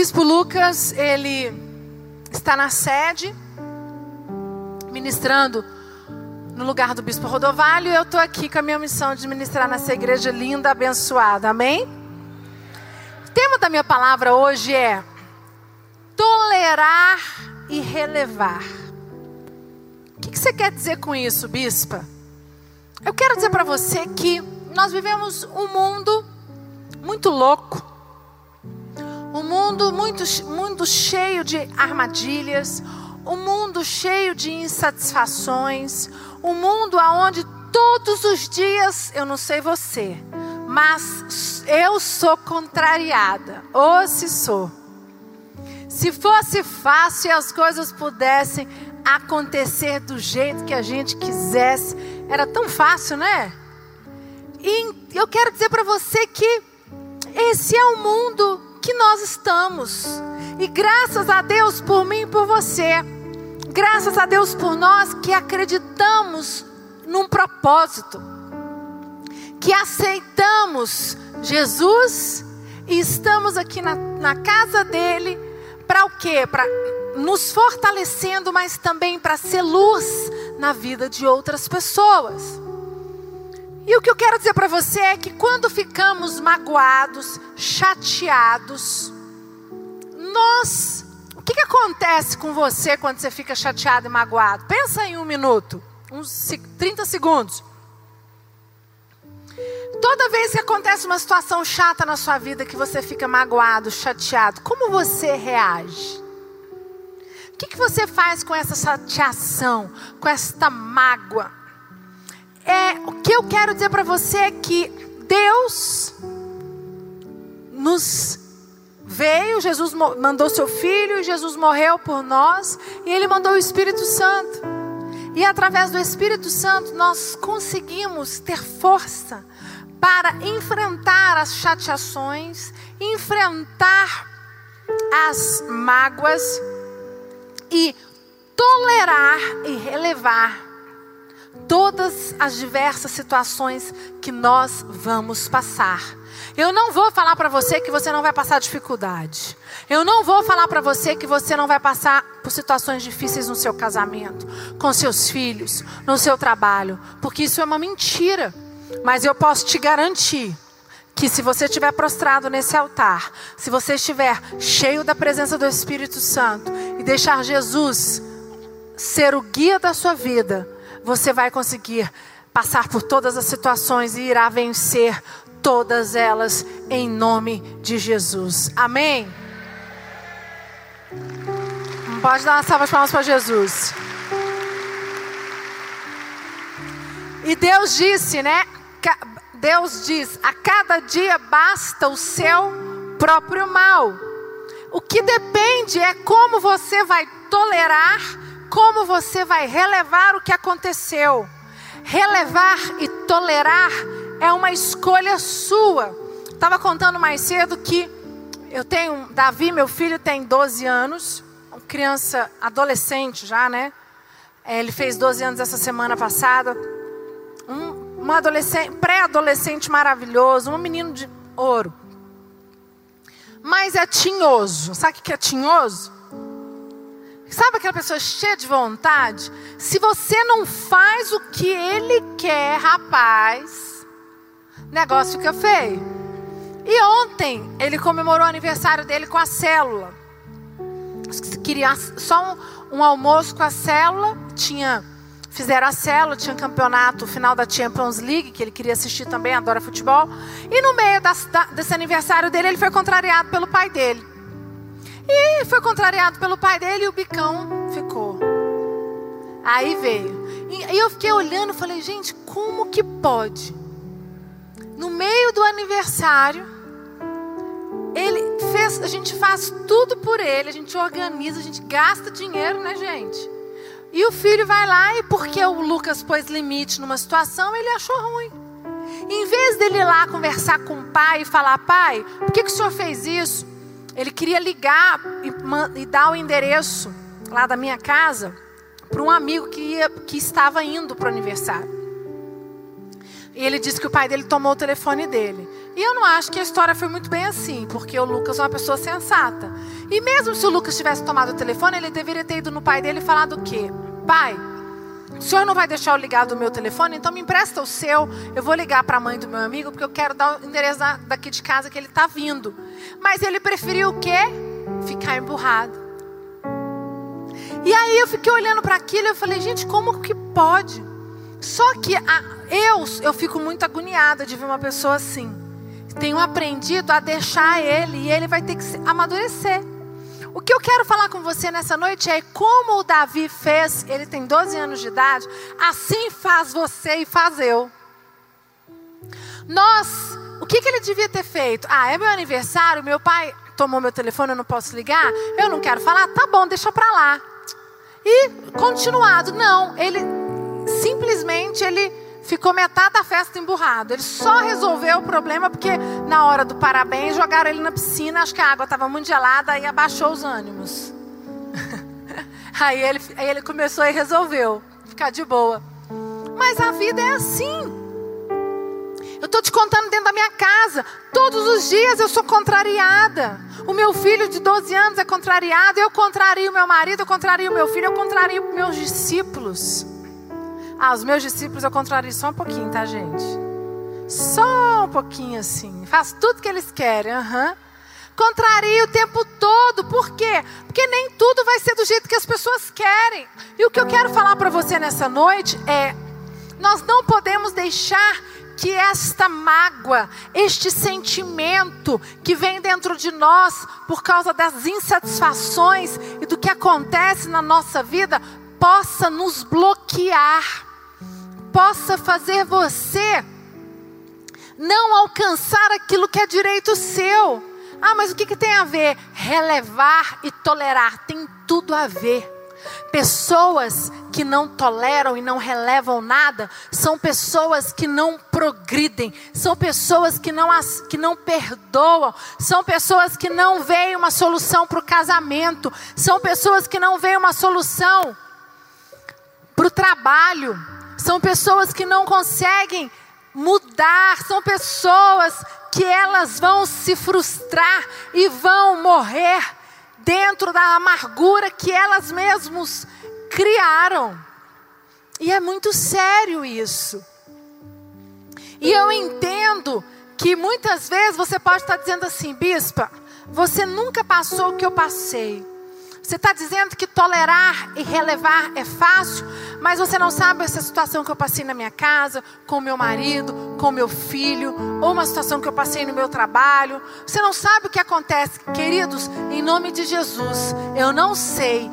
Bispo Lucas, ele está na sede, ministrando no lugar do Bispo Rodovalho, e eu estou aqui com a minha missão de ministrar nessa igreja linda, abençoada, amém? O tema da minha palavra hoje é tolerar e relevar. O que, que você quer dizer com isso, bispa? Eu quero dizer para você que nós vivemos um mundo muito louco, mundo muito, muito cheio de armadilhas, um mundo cheio de insatisfações, um mundo aonde todos os dias, eu não sei você, mas eu sou contrariada, ou se sou. Se fosse fácil e as coisas pudessem acontecer do jeito que a gente quisesse, era tão fácil, né? E eu quero dizer para você que esse é o mundo que nós estamos. E graças a Deus por mim e por você. Graças a Deus por nós que acreditamos num propósito. Que aceitamos Jesus e estamos aqui na, na casa dele para o quê? Para nos fortalecendo, mas também para ser luz na vida de outras pessoas. E o que eu quero dizer para você é que quando ficamos magoados, chateados, nós. O que, que acontece com você quando você fica chateado e magoado? Pensa em um minuto, uns 30 segundos. Toda vez que acontece uma situação chata na sua vida, que você fica magoado, chateado, como você reage? O que, que você faz com essa chateação, com esta mágoa? É, o que eu quero dizer para você é que Deus nos veio, Jesus mandou seu filho, Jesus morreu por nós e ele mandou o Espírito Santo. E através do Espírito Santo nós conseguimos ter força para enfrentar as chateações, enfrentar as mágoas e tolerar e relevar todas as diversas situações que nós vamos passar. Eu não vou falar para você que você não vai passar dificuldade. Eu não vou falar para você que você não vai passar por situações difíceis no seu casamento, com seus filhos, no seu trabalho, porque isso é uma mentira. Mas eu posso te garantir que se você estiver prostrado nesse altar, se você estiver cheio da presença do Espírito Santo e deixar Jesus ser o guia da sua vida, você vai conseguir passar por todas as situações e irá vencer todas elas em nome de Jesus. Amém? Pode dar uma salva de palmas para Jesus. E Deus disse, né? Deus diz: a cada dia basta o seu próprio mal. O que depende é como você vai tolerar como você vai relevar o que aconteceu. Relevar e tolerar é uma escolha sua. Estava contando mais cedo que eu tenho, Davi, meu filho, tem 12 anos, criança, adolescente já, né? É, ele fez 12 anos essa semana passada. Um, um adolescente, pré-adolescente maravilhoso, um menino de ouro. Mas é tinhoso. Sabe o que é tinhoso? Sabe aquela pessoa cheia de vontade? Se você não faz o que ele quer, rapaz, negócio fica feio. E ontem ele comemorou o aniversário dele com a célula. Queria só um, um almoço com a célula. Tinha, fizeram a célula, tinha campeonato, final da Champions League, que ele queria assistir também, adora futebol. E no meio das, da, desse aniversário dele, ele foi contrariado pelo pai dele. E foi contrariado pelo pai dele e o bicão ficou. Aí veio. E eu fiquei olhando e falei, gente, como que pode? No meio do aniversário, ele fez, a gente faz tudo por ele, a gente organiza, a gente gasta dinheiro, né, gente? E o filho vai lá e porque o Lucas pôs limite numa situação, ele achou ruim. Em vez dele ir lá conversar com o pai e falar, pai, por que, que o senhor fez isso? Ele queria ligar e, e dar o endereço lá da minha casa para um amigo que, ia, que estava indo para o aniversário. E ele disse que o pai dele tomou o telefone dele. E eu não acho que a história foi muito bem assim, porque o Lucas é uma pessoa sensata. E mesmo se o Lucas tivesse tomado o telefone, ele deveria ter ido no pai dele e falado o quê? Pai, o senhor não vai deixar eu ligar do meu telefone, então me empresta o seu. Eu vou ligar para a mãe do meu amigo, porque eu quero dar o endereço daqui de casa que ele está vindo. Mas ele preferiu o quê? Ficar emburrado. E aí eu fiquei olhando para aquilo e eu falei, gente, como que pode? Só que a, eu, eu fico muito agoniada de ver uma pessoa assim. Tenho aprendido a deixar ele e ele vai ter que amadurecer. O que eu quero falar com você nessa noite é como o Davi fez, ele tem 12 anos de idade, assim faz você e faz eu. Nós, o que, que ele devia ter feito? Ah, é meu aniversário, meu pai tomou meu telefone, eu não posso ligar, eu não quero falar, tá bom, deixa pra lá. E continuado, não, ele simplesmente ele ficou metade da festa emburrado. Ele só resolveu o problema porque na hora do parabéns jogaram ele na piscina, acho que a água estava muito gelada e abaixou os ânimos. aí, ele, aí ele começou e resolveu ficar de boa. Mas a vida é assim. Eu estou te contando dentro da minha casa. Todos os dias eu sou contrariada. O meu filho de 12 anos é contrariado. Eu contrario meu marido, eu contrario meu filho, eu contrario meus discípulos. Ah, os meus discípulos eu contrario só um pouquinho, tá, gente? Só um pouquinho assim. Faço tudo que eles querem. Uhum. Contrario o tempo todo. Por quê? Porque nem tudo vai ser do jeito que as pessoas querem. E o que eu quero falar para você nessa noite é: nós não podemos deixar que esta mágoa, este sentimento que vem dentro de nós por causa das insatisfações e do que acontece na nossa vida, possa nos bloquear possa fazer você não alcançar aquilo que é direito seu. Ah, mas o que, que tem a ver? Relevar e tolerar tem tudo a ver. Pessoas que não toleram e não relevam nada são pessoas que não progridem, são pessoas que não, que não perdoam, são pessoas que não veem uma solução para o casamento, são pessoas que não veem uma solução para o trabalho são pessoas que não conseguem mudar, são pessoas que elas vão se frustrar e vão morrer dentro da amargura que elas mesmas criaram. E é muito sério isso. E eu entendo que muitas vezes você pode estar dizendo assim, bispa, você nunca passou o que eu passei. Você está dizendo que tolerar e relevar é fácil, mas você não sabe essa situação que eu passei na minha casa, com meu marido, com meu filho, ou uma situação que eu passei no meu trabalho. Você não sabe o que acontece. Queridos, em nome de Jesus, eu não sei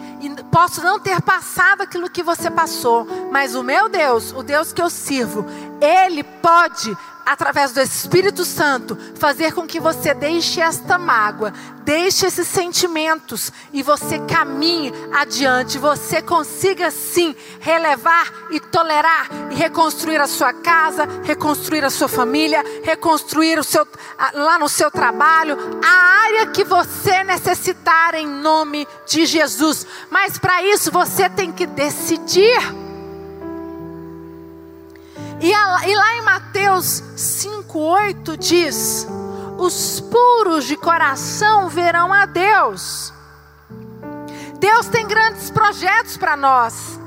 posso não ter passado aquilo que você passou, mas o meu Deus, o Deus que eu sirvo, Ele pode através do Espírito Santo, fazer com que você deixe esta mágoa, deixe esses sentimentos e você caminhe adiante, você consiga sim relevar e tolerar e reconstruir a sua casa, reconstruir a sua família, reconstruir o seu lá no seu trabalho, a área que você necessitar em nome de Jesus. Mas para isso você tem que decidir. E, e lá em Mateus 5,8 diz: Os puros de coração verão a Deus. Deus tem grandes projetos para nós.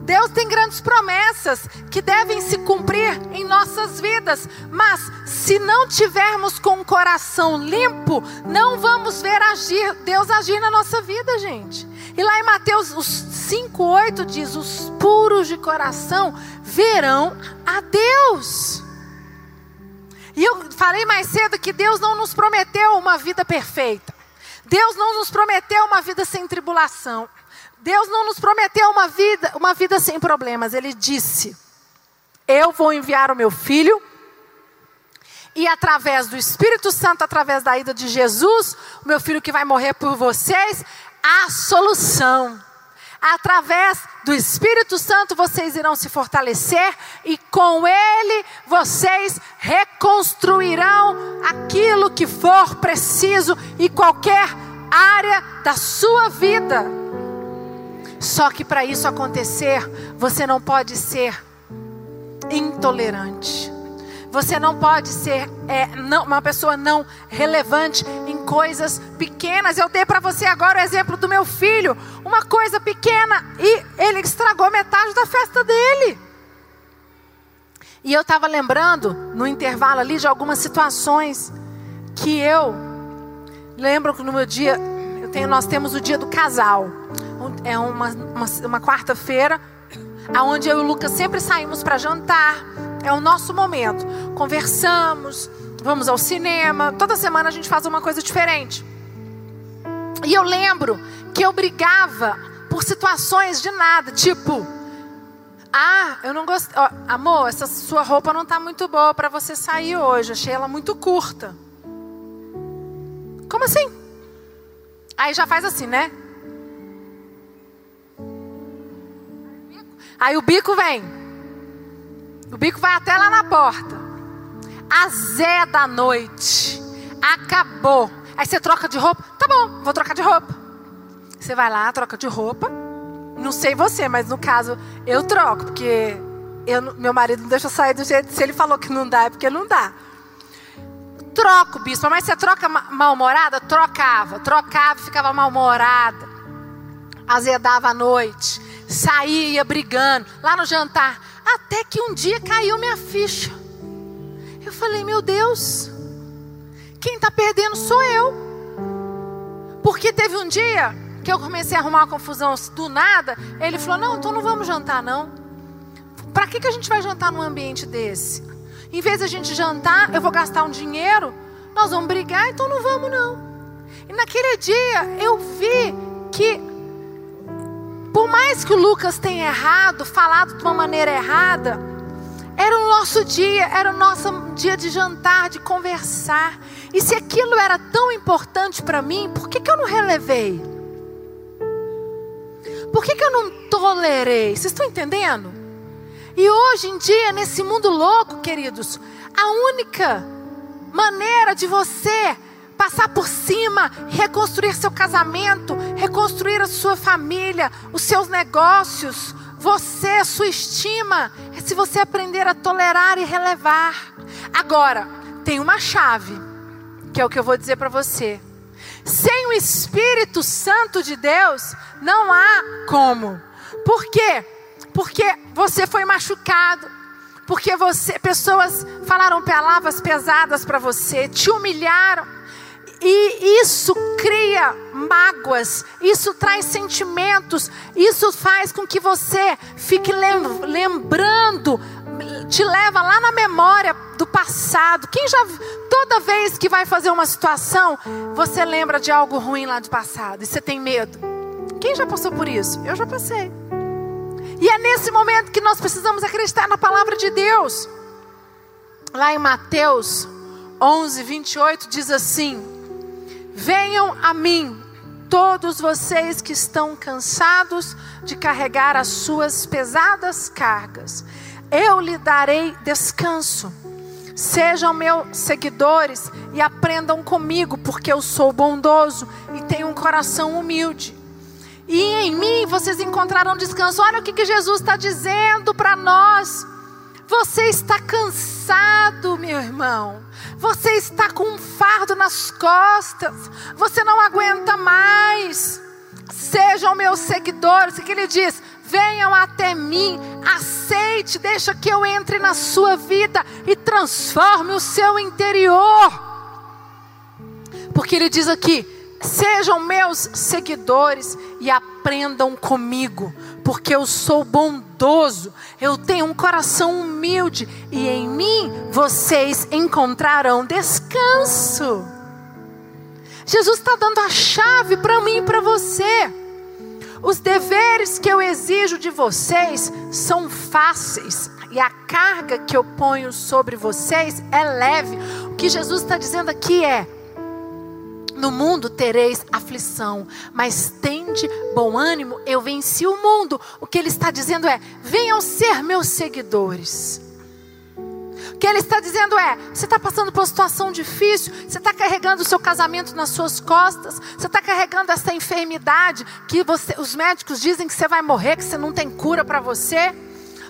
Deus tem grandes promessas que devem se cumprir em nossas vidas, mas se não tivermos com o coração limpo, não vamos ver agir, Deus agir na nossa vida, gente. E lá em Mateus 5,8 diz: Os puros de coração verão a Deus. E eu falei mais cedo que Deus não nos prometeu uma vida perfeita. Deus não nos prometeu uma vida sem tribulação. Deus não nos prometeu uma vida, uma vida sem problemas. Ele disse: Eu vou enviar o meu filho e através do Espírito Santo, através da ida de Jesus, o meu filho que vai morrer por vocês, a solução. Através do Espírito Santo vocês irão se fortalecer e com ele vocês reconstruirão aquilo que for preciso e qualquer área da sua vida. Só que para isso acontecer, você não pode ser intolerante. Você não pode ser é, não, uma pessoa não relevante em coisas pequenas. Eu dei para você agora o exemplo do meu filho, uma coisa pequena e ele estragou metade da festa dele. E eu estava lembrando no intervalo ali de algumas situações que eu lembro que no meu dia, tenho, nós temos o dia do casal. É uma, uma, uma quarta-feira, aonde eu e o Lucas sempre saímos para jantar. É o nosso momento. Conversamos, vamos ao cinema. Toda semana a gente faz uma coisa diferente. E eu lembro que eu brigava por situações de nada, tipo, ah, eu não gostei, oh, amor, essa sua roupa não está muito boa para você sair hoje. Achei ela muito curta. Como assim? Aí já faz assim, né? Aí o bico vem. O bico vai até lá na porta. A Zé da noite. Acabou. Aí você troca de roupa. Tá bom, vou trocar de roupa. Você vai lá, troca de roupa. Não sei você, mas no caso eu troco, porque eu, meu marido não deixa eu sair do jeito. Se ele falou que não dá, é porque não dá. Troco, bispo, mas você troca mal-humorada? Trocava, trocava, ficava mal-humorada. Azedava à noite saía brigando, lá no jantar. Até que um dia caiu minha ficha. Eu falei, meu Deus, quem está perdendo sou eu. Porque teve um dia que eu comecei a arrumar uma confusão do nada. Ele falou: Não, então não vamos jantar, não. Para que, que a gente vai jantar num ambiente desse? Em vez de a gente jantar, eu vou gastar um dinheiro, nós vamos brigar, então não vamos, não. E naquele dia eu vi que por mais que o Lucas tenha errado, falado de uma maneira errada, era o nosso dia, era o nosso dia de jantar, de conversar. E se aquilo era tão importante para mim, por que, que eu não relevei? Por que, que eu não tolerei? Vocês estão entendendo? E hoje em dia, nesse mundo louco, queridos, a única maneira de você passar por cima, reconstruir seu casamento, reconstruir a sua família, os seus negócios, você, sua estima, é se você aprender a tolerar e relevar. Agora, tem uma chave, que é o que eu vou dizer para você. Sem o Espírito Santo de Deus, não há como. Por quê? Porque você foi machucado, porque você, pessoas falaram palavras pesadas para você, te humilharam, e isso cria mágoas, isso traz sentimentos, isso faz com que você fique lembrando, te leva lá na memória do passado. Quem já, toda vez que vai fazer uma situação, você lembra de algo ruim lá do passado e você tem medo. Quem já passou por isso? Eu já passei. E é nesse momento que nós precisamos acreditar na palavra de Deus. Lá em Mateus 11, 28 diz assim: Venham a mim, todos vocês que estão cansados de carregar as suas pesadas cargas. Eu lhe darei descanso. Sejam meus seguidores e aprendam comigo, porque eu sou bondoso e tenho um coração humilde. E em mim vocês encontrarão descanso. Olha o que, que Jesus está dizendo para nós. Você está cansado, meu irmão. Você está com um fardo nas costas. Você não aguenta mais. Sejam meus seguidores. O que ele diz? Venham até mim, aceite, deixa que eu entre na sua vida e transforme o seu interior. Porque ele diz aqui: sejam meus seguidores e aprendam comigo, porque eu sou bondoso, eu tenho um coração humilde e em mim vocês encontrarão descanso. Jesus está dando a chave para mim e para você. Os deveres que eu exijo de vocês são fáceis e a carga que eu ponho sobre vocês é leve. O que Jesus está dizendo aqui é: no mundo tereis aflição, mas tende bom ânimo, eu venci o mundo. O que ele está dizendo é: venham ser meus seguidores. O que ele está dizendo é: você está passando por uma situação difícil, você está carregando o seu casamento nas suas costas, você está carregando essa enfermidade que você, os médicos dizem que você vai morrer, que você não tem cura para você.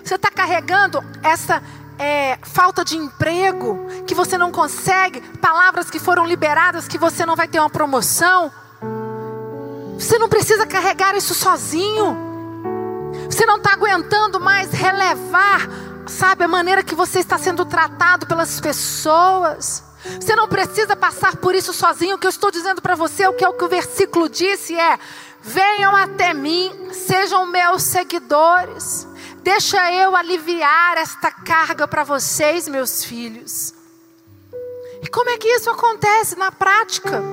Você está carregando essa é, falta de emprego, que você não consegue, palavras que foram liberadas que você não vai ter uma promoção. Você não precisa carregar isso sozinho. Você não está aguentando mais relevar, sabe, a maneira que você está sendo tratado pelas pessoas. Você não precisa passar por isso sozinho. O que eu estou dizendo para você, o que é o que o versículo disse é: venham até mim, sejam meus seguidores. Deixa eu aliviar esta carga para vocês, meus filhos. E como é que isso acontece na prática?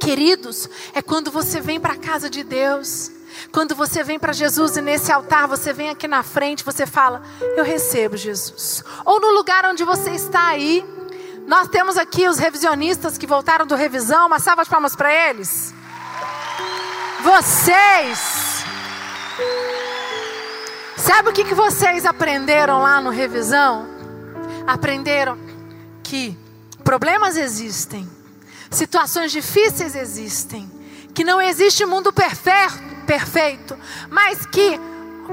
Queridos, é quando você vem para a casa de Deus, quando você vem para Jesus e nesse altar você vem aqui na frente, você fala: Eu recebo Jesus. Ou no lugar onde você está aí, nós temos aqui os revisionistas que voltaram do revisão, uma salva de palmas para eles. Vocês Sabe o que, que vocês aprenderam lá no revisão? Aprenderam que problemas existem, situações difíceis existem, que não existe mundo perfeito, mas que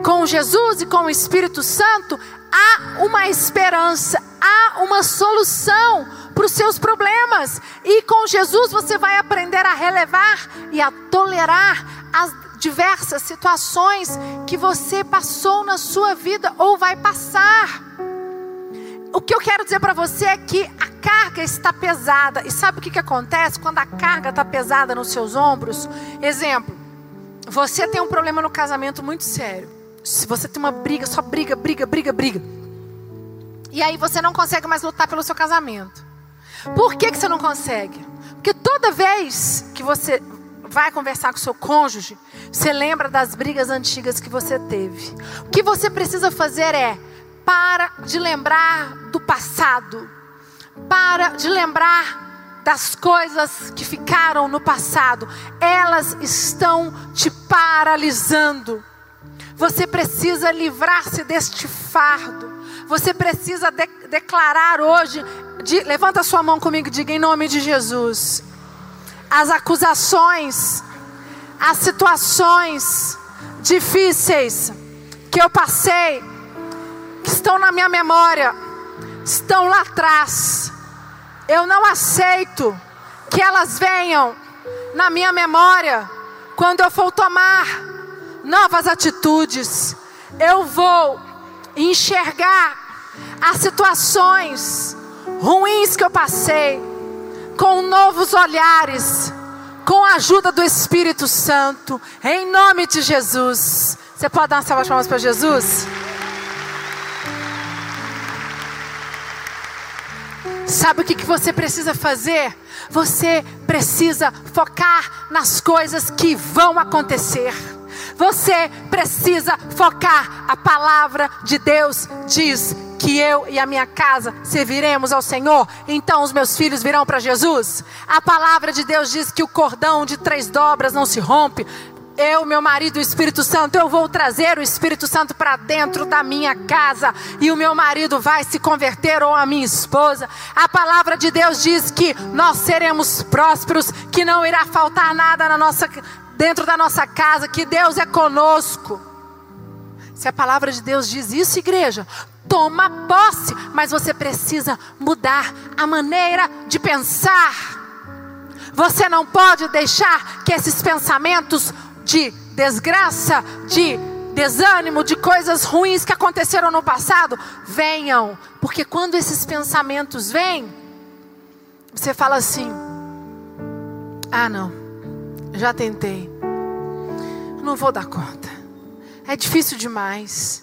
com Jesus e com o Espírito Santo há uma esperança, há uma solução para os seus problemas. E com Jesus você vai aprender a relevar e a tolerar as diversas situações que você passou na sua vida ou vai passar. O que eu quero dizer para você é que a carga está pesada. E sabe o que, que acontece quando a carga está pesada nos seus ombros? Exemplo, você tem um problema no casamento muito sério. Se você tem uma briga, só briga, briga, briga, briga. E aí você não consegue mais lutar pelo seu casamento. Por que, que você não consegue? Porque toda vez que você vai conversar com seu cônjuge, você lembra das brigas antigas que você teve. O que você precisa fazer é para de lembrar do passado. Para de lembrar das coisas que ficaram no passado. Elas estão te paralisando. Você precisa livrar-se deste fardo. Você precisa de declarar hoje. De, levanta sua mão comigo e diga em nome de Jesus as acusações, as situações difíceis que eu passei, que estão na minha memória, estão lá atrás. Eu não aceito que elas venham na minha memória quando eu for tomar novas atitudes. Eu vou enxergar as situações ruins que eu passei com novos olhares, com a ajuda do Espírito Santo, em nome de Jesus. Você pode dar uma salva de palmas para Jesus? Sabe o que, que você precisa fazer? Você precisa focar nas coisas que vão acontecer. Você precisa focar. A palavra de Deus diz que eu e a minha casa serviremos ao Senhor, então os meus filhos virão para Jesus. A palavra de Deus diz que o cordão de três dobras não se rompe. Eu, meu marido, o Espírito Santo, eu vou trazer o Espírito Santo para dentro da minha casa e o meu marido vai se converter ou a minha esposa. A palavra de Deus diz que nós seremos prósperos, que não irá faltar nada na nossa, dentro da nossa casa, que Deus é conosco. Se a palavra de Deus diz isso, igreja, toma posse, mas você precisa mudar a maneira de pensar. Você não pode deixar que esses pensamentos de desgraça, de desânimo, de coisas ruins que aconteceram no passado venham, porque quando esses pensamentos vêm, você fala assim: ah, não, já tentei, não vou dar conta, é difícil demais.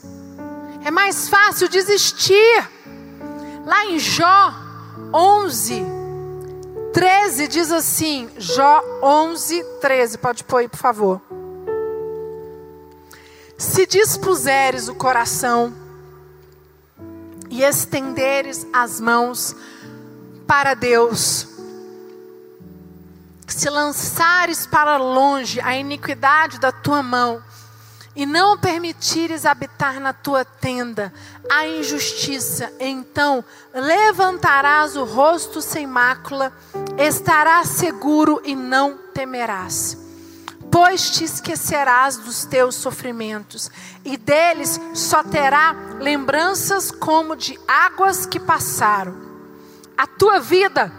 É mais fácil desistir. Lá em Jó 11, 13 diz assim: Jó 11, 13. Pode pôr aí, por favor. Se dispuseres o coração e estenderes as mãos para Deus, se lançares para longe a iniquidade da tua mão, e não permitires habitar na tua tenda a injustiça, então levantarás o rosto sem mácula, estarás seguro e não temerás. pois te esquecerás dos teus sofrimentos, e deles só terá lembranças como de águas que passaram. A tua vida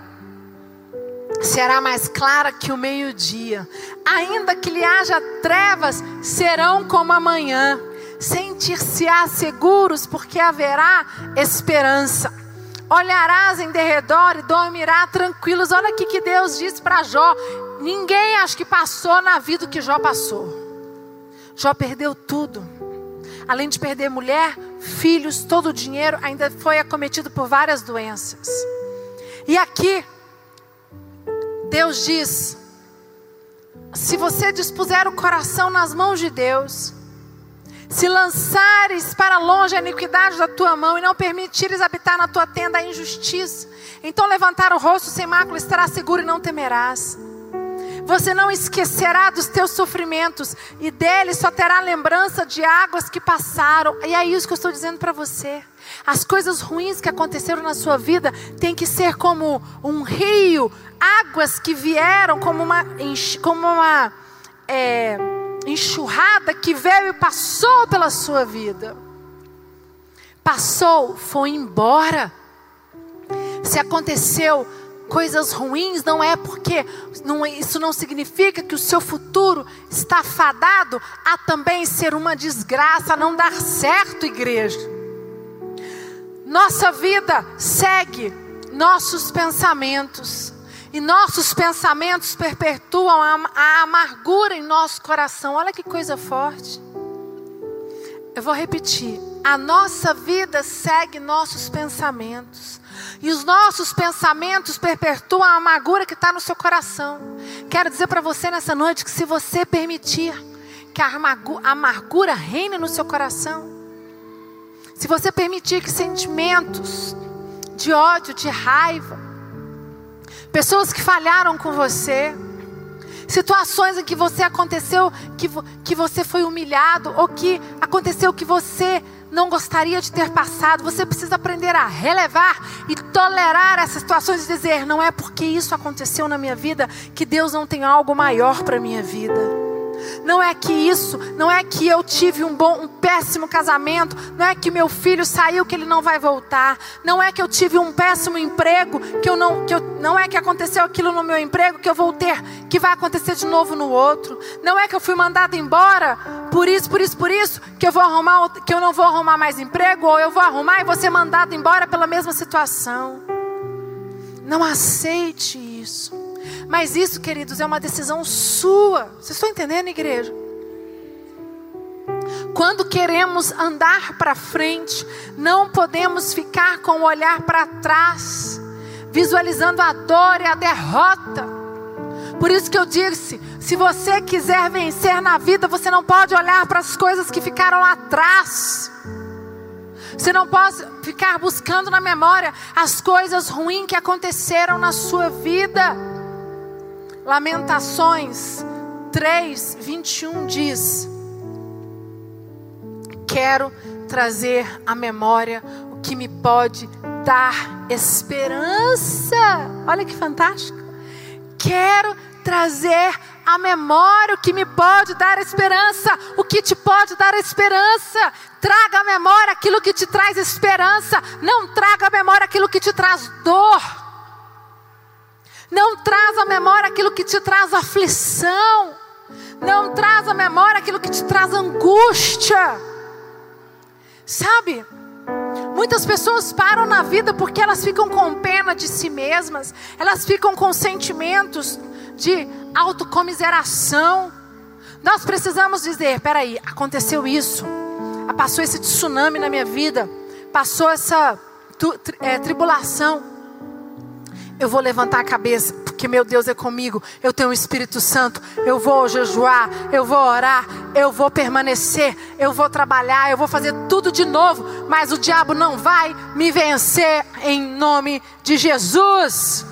será mais clara que o meio-dia, ainda que lhe haja trevas, serão como amanhã. Sentir-se-á seguros, porque haverá esperança. Olharás em derredor e dormirá tranquilos. Olha aqui que Deus disse para Jó: Ninguém acho que passou na vida o que Jó passou. Jó perdeu tudo. Além de perder mulher, filhos, todo o dinheiro, ainda foi acometido por várias doenças. E aqui, Deus diz: se você dispuser o coração nas mãos de Deus, se lançares para longe a iniquidade da tua mão e não permitires habitar na tua tenda a injustiça, então levantar o rosto sem mácula estará seguro e não temerás. Você não esquecerá dos teus sofrimentos e dele só terá lembrança de águas que passaram. E é isso que eu estou dizendo para você. As coisas ruins que aconteceram na sua vida tem que ser como um rio, águas que vieram como uma, como uma é, enxurrada que veio e passou pela sua vida. Passou, foi embora. Se aconteceu coisas ruins, não é porque não, isso não significa que o seu futuro está fadado a também ser uma desgraça, a não dar certo, igreja. Nossa vida segue nossos pensamentos. E nossos pensamentos perpetuam a, a amargura em nosso coração. Olha que coisa forte. Eu vou repetir. A nossa vida segue nossos pensamentos. E os nossos pensamentos perpetuam a amargura que está no seu coração. Quero dizer para você nessa noite que se você permitir que a amargura reine no seu coração, se você permitir que sentimentos de ódio, de raiva, pessoas que falharam com você, situações em que você aconteceu, que, que você foi humilhado, ou que aconteceu que você não gostaria de ter passado. Você precisa aprender a relevar e tolerar essas situações e dizer: não é porque isso aconteceu na minha vida que Deus não tem algo maior para minha vida. Não é que isso, não é que eu tive um bom, um péssimo casamento, não é que meu filho saiu que ele não vai voltar, não é que eu tive um péssimo emprego, que eu não, que eu, não é que aconteceu aquilo no meu emprego que eu vou ter, que vai acontecer de novo no outro. Não é que eu fui mandado embora por isso, por isso, por isso, que eu vou arrumar, que eu não vou arrumar mais emprego ou eu vou arrumar e vou ser mandado embora pela mesma situação. Não aceite isso. Mas isso, queridos, é uma decisão sua. Vocês estão entendendo, igreja? Quando queremos andar para frente, não podemos ficar com o olhar para trás, visualizando a dor e a derrota. Por isso que eu disse: se você quiser vencer na vida, você não pode olhar para as coisas que ficaram lá atrás. Você não pode ficar buscando na memória as coisas ruins que aconteceram na sua vida. Lamentações 3, 21 diz: Quero trazer à memória o que me pode dar esperança. Olha que fantástico. Quero trazer à memória o que me pode dar esperança, o que te pode dar esperança. Traga à memória aquilo que te traz esperança, não traga à memória aquilo que te traz dor. Não traz à memória aquilo que te traz aflição. Não traz à memória aquilo que te traz angústia. Sabe? Muitas pessoas param na vida porque elas ficam com pena de si mesmas, elas ficam com sentimentos de autocomiseração. Nós precisamos dizer: peraí, aconteceu isso, passou esse tsunami na minha vida, passou essa é, tribulação eu vou levantar a cabeça, porque meu Deus é comigo. Eu tenho o Espírito Santo. Eu vou jejuar, eu vou orar, eu vou permanecer, eu vou trabalhar, eu vou fazer tudo de novo, mas o diabo não vai me vencer em nome de Jesus.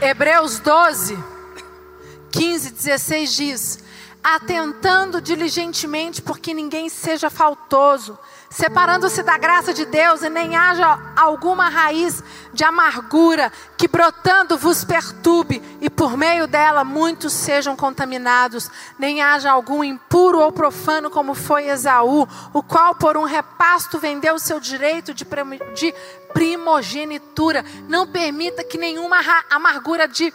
Hebreus 12, 15, 16 diz: atentando diligentemente porque ninguém seja faltoso, separando-se da graça de Deus, e nem haja alguma raiz de amargura que brotando vos perturbe, e por meio dela muitos sejam contaminados, nem haja algum impuro ou profano, como foi Esaú, o qual por um repasto vendeu seu direito de primogenitura. Não permita que nenhuma amargura de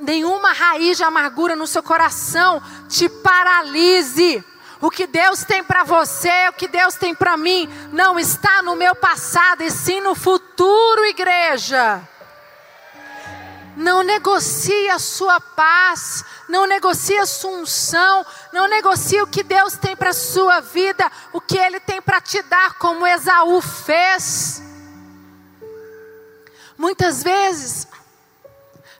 nenhuma raiz de amargura no seu coração te paralise. O que Deus tem para você, o que Deus tem para mim, não está no meu passado, e sim no futuro, igreja. Não negocie a sua paz, não negocie a sua unção, não negocie o que Deus tem para a sua vida, o que Ele tem para te dar, como Esaú fez. Muitas vezes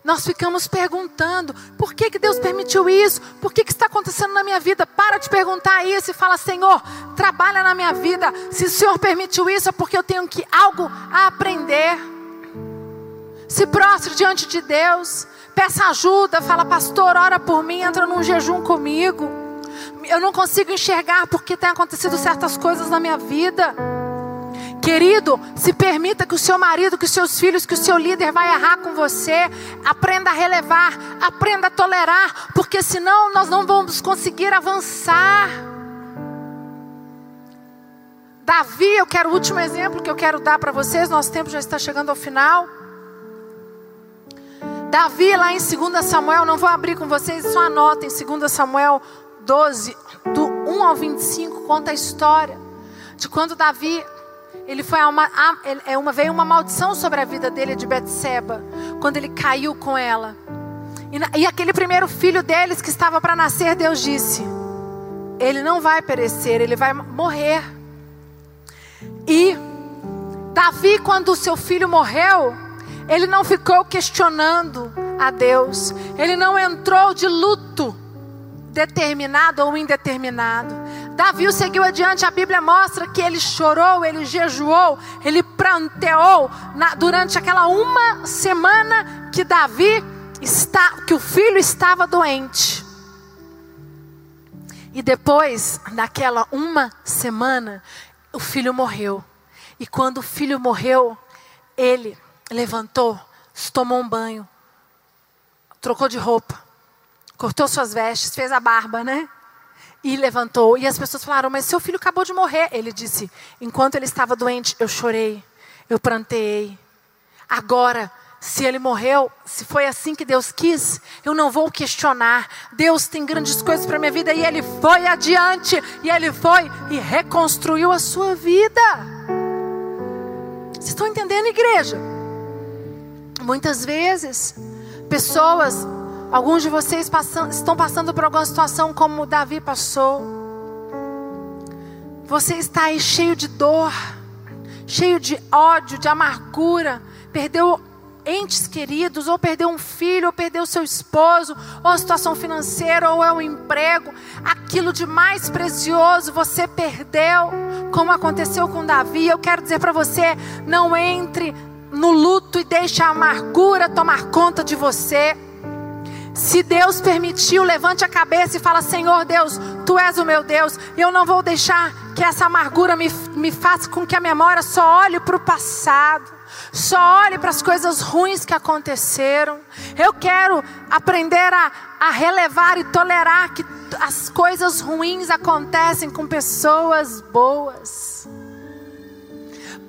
nós ficamos perguntando: por que, que Deus permitiu isso? Por que, que está acontecendo na minha vida? Para de perguntar isso e fala: Senhor, trabalha na minha vida. Se o Senhor permitiu isso, é porque eu tenho que algo a aprender. Se prostre diante de Deus, peça ajuda, fala, pastor, ora por mim, entra num jejum comigo. Eu não consigo enxergar porque tem acontecido certas coisas na minha vida. Querido, se permita que o seu marido, que os seus filhos, que o seu líder vai errar com você. Aprenda a relevar, aprenda a tolerar, porque senão nós não vamos conseguir avançar. Davi, eu quero o último exemplo que eu quero dar para vocês, nosso tempo já está chegando ao final. Davi, lá em 2 Samuel, não vou abrir com vocês, só anotem, 2 Samuel 12, do 1 ao 25, conta a história de quando Davi ele foi uma, é uma, veio uma maldição sobre a vida dele de Betseba, quando ele caiu com ela. E, e aquele primeiro filho deles que estava para nascer, Deus disse: ele não vai perecer, ele vai morrer. E Davi, quando o seu filho morreu, ele não ficou questionando a Deus, ele não entrou de luto determinado ou indeterminado. Davi seguiu adiante, a Bíblia mostra que ele chorou, ele jejuou, ele pranteou na, durante aquela uma semana que Davi está, que o filho estava doente. E depois daquela uma semana, o filho morreu. E quando o filho morreu, ele levantou, tomou um banho, trocou de roupa, cortou suas vestes, fez a barba, né? E levantou. E as pessoas falaram: Mas seu filho acabou de morrer. Ele disse: Enquanto ele estava doente, eu chorei, eu pranteei. Agora, se ele morreu, se foi assim que Deus quis, eu não vou questionar. Deus tem grandes coisas para minha vida e ele foi adiante e ele foi e reconstruiu a sua vida. Vocês estão entendendo, igreja? Muitas vezes, pessoas Alguns de vocês passam, estão passando por alguma situação como Davi passou. Você está aí cheio de dor, cheio de ódio, de amargura, perdeu entes queridos, ou perdeu um filho, ou perdeu seu esposo, ou a situação financeira, ou é um emprego, aquilo de mais precioso você perdeu, como aconteceu com Davi. Eu quero dizer para você: não entre no luto e deixe a amargura tomar conta de você. Se Deus permitiu, levante a cabeça e fala: Senhor Deus, Tu és o meu Deus. Eu não vou deixar que essa amargura me, me faça com que a memória só olhe para o passado, só olhe para as coisas ruins que aconteceram. Eu quero aprender a, a relevar e tolerar que as coisas ruins acontecem com pessoas boas.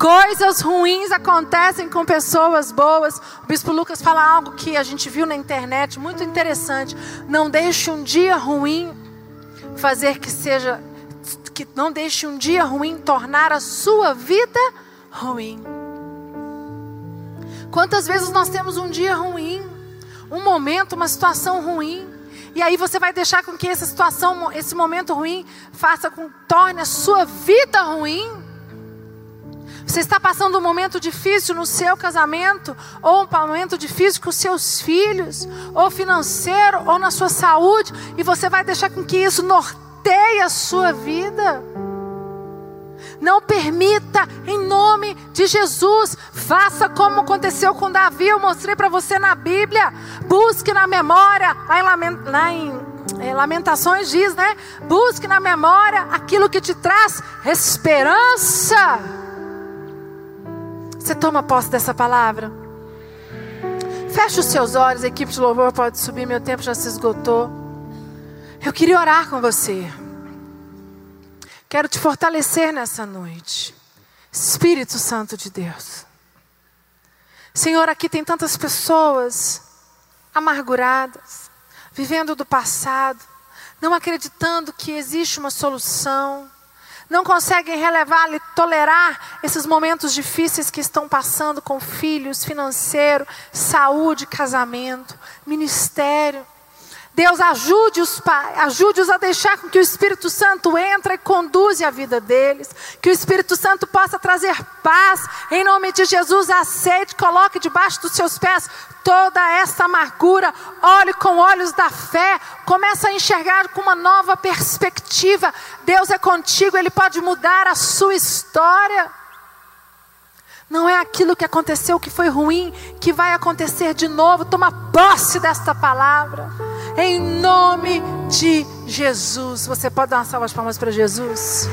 Coisas ruins acontecem com pessoas boas. O bispo Lucas fala algo que a gente viu na internet, muito interessante. Não deixe um dia ruim fazer que seja que não deixe um dia ruim tornar a sua vida ruim. Quantas vezes nós temos um dia ruim, um momento, uma situação ruim, e aí você vai deixar com que essa situação, esse momento ruim, faça com torne a sua vida ruim? Você está passando um momento difícil no seu casamento, ou um momento difícil com seus filhos, ou financeiro, ou na sua saúde, e você vai deixar com que isso norteie a sua vida. Não permita, em nome de Jesus, faça como aconteceu com Davi. Eu mostrei para você na Bíblia. Busque na memória, lá em, lá em É, Lamentações diz, né? Busque na memória aquilo que te traz esperança. Você toma posse dessa palavra? Feche os seus olhos, a equipe de louvor pode subir, meu tempo já se esgotou. Eu queria orar com você. Quero te fortalecer nessa noite. Espírito Santo de Deus. Senhor, aqui tem tantas pessoas amarguradas, vivendo do passado, não acreditando que existe uma solução, não conseguem relevar e tolerar esses momentos difíceis que estão passando com filhos, financeiro, saúde, casamento, ministério. Deus ajude os pais, ajude-os a deixar com que o Espírito Santo entre e conduza a vida deles, que o Espírito Santo possa trazer paz, em nome de Jesus, aceite, coloque debaixo dos seus pés toda essa amargura, olhe com olhos da fé, comece a enxergar com uma nova perspectiva, Deus é contigo, Ele pode mudar a sua história. Não é aquilo que aconteceu que foi ruim que vai acontecer de novo. Toma posse desta palavra. Em nome de Jesus. Você pode dar uma salva de palmas para Jesus?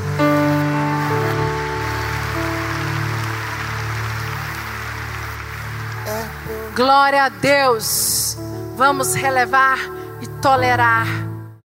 Glória a Deus. Vamos relevar e tolerar